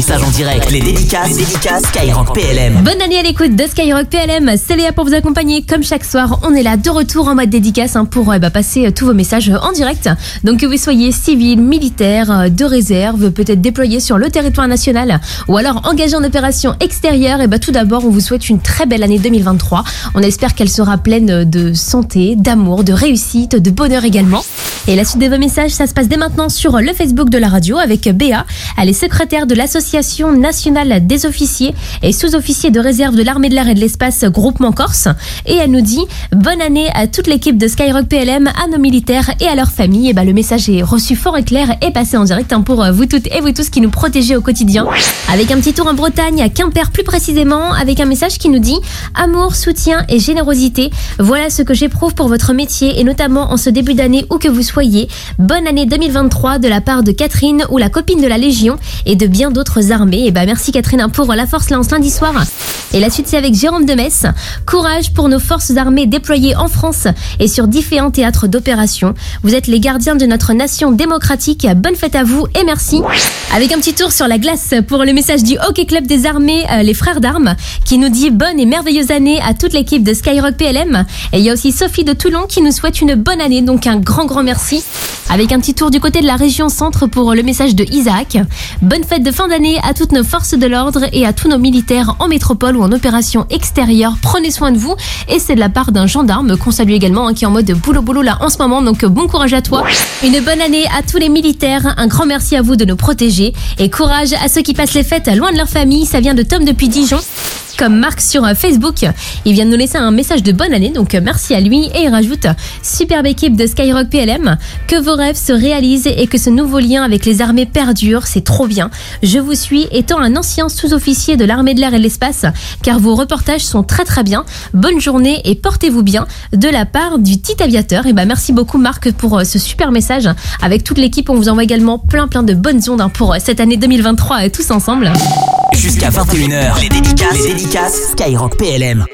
ton en direct. Les dédicaces, dédicaces Skyrock PLM. Bonne année à l'écoute de Skyrock PLM. C'est Léa pour vous accompagner. Comme chaque soir, on est là de retour en mode dédicace hein, pour euh, bah, passer euh, tous vos messages euh, en direct. Donc que vous soyez civil, militaire, de réserve, peut-être déployé sur le territoire national ou alors engagé en opération extérieure, et bah, tout d'abord, on vous souhaite une très belle année 2023. On espère qu'elle sera pleine de santé, d'amour, de réussite, de bonheur également. Et la suite de vos messages, ça se passe dès maintenant sur le Facebook de la radio avec Béa. Elle est secrétaire de l'Association nationale des officiers et sous-officiers de réserve de l'armée de l'air et de l'espace Groupement Corse. Et elle nous dit bonne année à toute l'équipe de Skyrock PLM, à nos militaires et à leurs familles. Et bah, le message est reçu fort et clair et passé en direct hein, pour vous toutes et vous tous qui nous protégez au quotidien. Avec un petit tour en Bretagne, à Quimper plus précisément, avec un message qui nous dit amour, soutien et générosité. Voilà ce que j'éprouve pour votre métier et notamment en ce début d'année où que vous soyez. Bonne année 2023 de la part de Catherine ou la copine de la Légion et de bien d'autres armées. Et bah merci Catherine pour la force lance lundi soir. Et la suite c'est avec Jérôme de Metz. Courage pour nos forces armées déployées en France et sur différents théâtres d'opération. Vous êtes les gardiens de notre nation démocratique. Bonne fête à vous et merci. Avec un petit tour sur la glace pour le message du Hockey Club des armées, euh, les frères d'armes, qui nous dit bonne et merveilleuse année à toute l'équipe de Skyrock PLM. Et il y a aussi Sophie de Toulon qui nous souhaite une bonne année, donc un grand grand merci. Avec un petit tour du côté de la région centre pour le message de Isaac. Bonne fête de fin d'année à toutes nos forces de l'ordre et à tous nos militaires en métropole ou en opération extérieure. Prenez soin de vous. Et c'est de la part d'un gendarme qu'on salue également, hein, qui est en mode boulot boulot là en ce moment. Donc bon courage à toi. Une bonne année à tous les militaires. Un grand merci à vous de nous protéger. Et courage à ceux qui passent les fêtes loin de leur famille. Ça vient de Tom depuis Dijon comme Marc sur euh, Facebook. Il vient de nous laisser un message de bonne année, donc euh, merci à lui. Et il rajoute Superbe équipe de Skyrock PLM, que vos rêves se réalisent et que ce nouveau lien avec les armées perdure, c'est trop bien. Je vous suis étant un ancien sous-officier de l'armée de l'air et de l'espace, car vos reportages sont très très bien. Bonne journée et portez-vous bien de la part du petit aviateur. Et ben merci beaucoup Marc pour euh, ce super message. Avec toute l'équipe, on vous envoie également plein plein de bonnes ondes hein, pour cette année 2023 tous ensemble. Jusqu'à 21h, les dédicaces, les dédicaces. Skyrock PLM.